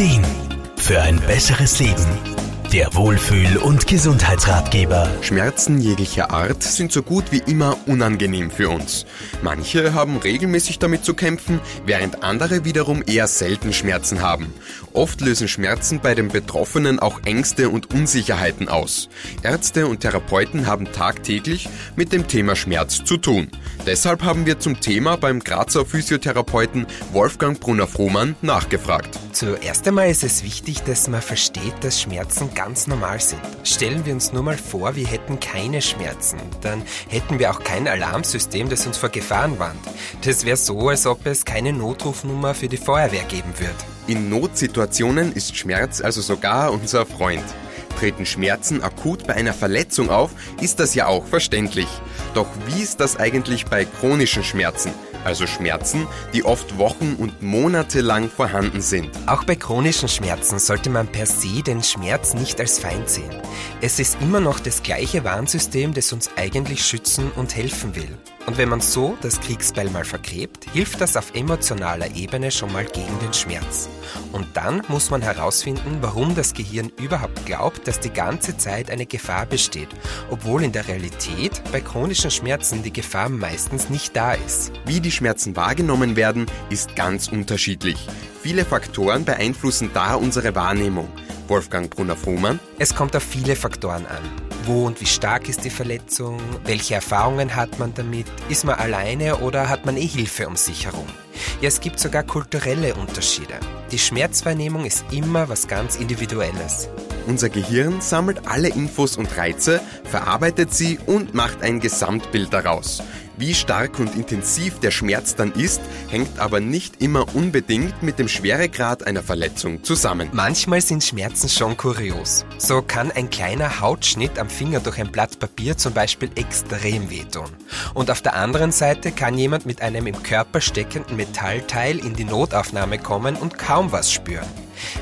Ideen für ein besseres Leben. Der Wohlfühl- und Gesundheitsratgeber. Schmerzen jeglicher Art sind so gut wie immer unangenehm für uns. Manche haben regelmäßig damit zu kämpfen, während andere wiederum eher selten Schmerzen haben. Oft lösen Schmerzen bei den Betroffenen auch Ängste und Unsicherheiten aus. Ärzte und Therapeuten haben tagtäglich mit dem Thema Schmerz zu tun. Deshalb haben wir zum Thema beim Grazer Physiotherapeuten Wolfgang Brunner-Frohmann nachgefragt. Zuerst einmal ist es wichtig, dass man versteht, dass Schmerzen ganz normal sind. Stellen wir uns nur mal vor, wir hätten keine Schmerzen. Dann hätten wir auch kein Alarmsystem, das uns vor Gefahren warnt. Das wäre so, als ob es keine Notrufnummer für die Feuerwehr geben würde. In Notsituationen ist Schmerz also sogar unser Freund. Treten Schmerzen akut bei einer Verletzung auf, ist das ja auch verständlich. Doch wie ist das eigentlich bei chronischen Schmerzen? Also Schmerzen, die oft Wochen und Monate lang vorhanden sind. Auch bei chronischen Schmerzen sollte man per se den Schmerz nicht als Feind sehen. Es ist immer noch das gleiche Warnsystem, das uns eigentlich schützen und helfen will. Und wenn man so das Kriegsbeil mal vergräbt, hilft das auf emotionaler Ebene schon mal gegen den Schmerz. Und dann muss man herausfinden, warum das Gehirn überhaupt glaubt, dass die ganze Zeit eine Gefahr besteht, obwohl in der Realität bei chronischen Schmerzen die Gefahr meistens nicht da ist. Wie die Schmerzen wahrgenommen werden, ist ganz unterschiedlich. Viele Faktoren beeinflussen da unsere Wahrnehmung. Wolfgang Brunner-Fuhrmann. Es kommt auf viele Faktoren an. Wo und wie stark ist die Verletzung? Welche Erfahrungen hat man damit? Ist man alleine oder hat man eh Hilfe um sich herum? Ja, es gibt sogar kulturelle Unterschiede. Die Schmerzwahrnehmung ist immer was ganz Individuelles. Unser Gehirn sammelt alle Infos und Reize, verarbeitet sie und macht ein Gesamtbild daraus. Wie stark und intensiv der Schmerz dann ist, hängt aber nicht immer unbedingt mit dem Schweregrad einer Verletzung zusammen. Manchmal sind Schmerzen schon kurios. So kann ein kleiner Hautschnitt am Finger durch ein Blatt Papier zum Beispiel extrem wehtun. Und auf der anderen Seite kann jemand mit einem im Körper steckenden Metallteil in die Notaufnahme kommen und kaum was spüren.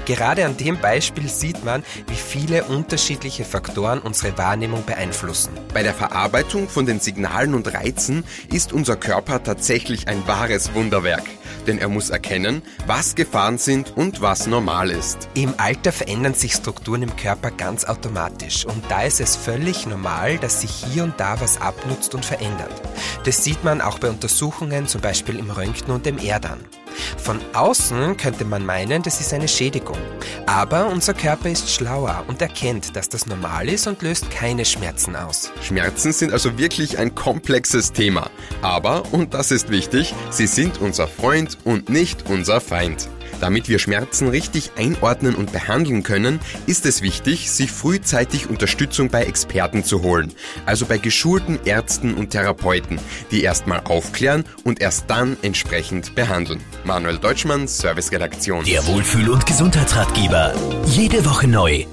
Gerade an dem Beispiel sieht man, wie viele unterschiedliche Faktoren unsere Wahrnehmung beeinflussen. Bei der Verarbeitung von den Signalen und Reizen ist unser Körper tatsächlich ein wahres Wunderwerk. Denn er muss erkennen, was Gefahren sind und was normal ist. Im Alter verändern sich Strukturen im Körper ganz automatisch und da ist es völlig normal, dass sich hier und da was abnutzt und verändert. Das sieht man auch bei Untersuchungen, zum Beispiel im Röntgen und im Erdan. Von außen könnte man meinen, das ist eine Schädigung. Aber unser Körper ist schlauer und erkennt, dass das normal ist und löst keine Schmerzen aus. Schmerzen sind also wirklich ein komplexes Thema. Aber, und das ist wichtig, sie sind unser Freund und nicht unser Feind. Damit wir Schmerzen richtig einordnen und behandeln können, ist es wichtig, sich frühzeitig Unterstützung bei Experten zu holen, also bei geschulten Ärzten und Therapeuten, die erstmal aufklären und erst dann entsprechend behandeln. Manuel Deutschmann, Serviceredaktion. Der Wohlfühl- und Gesundheitsratgeber. Jede Woche neu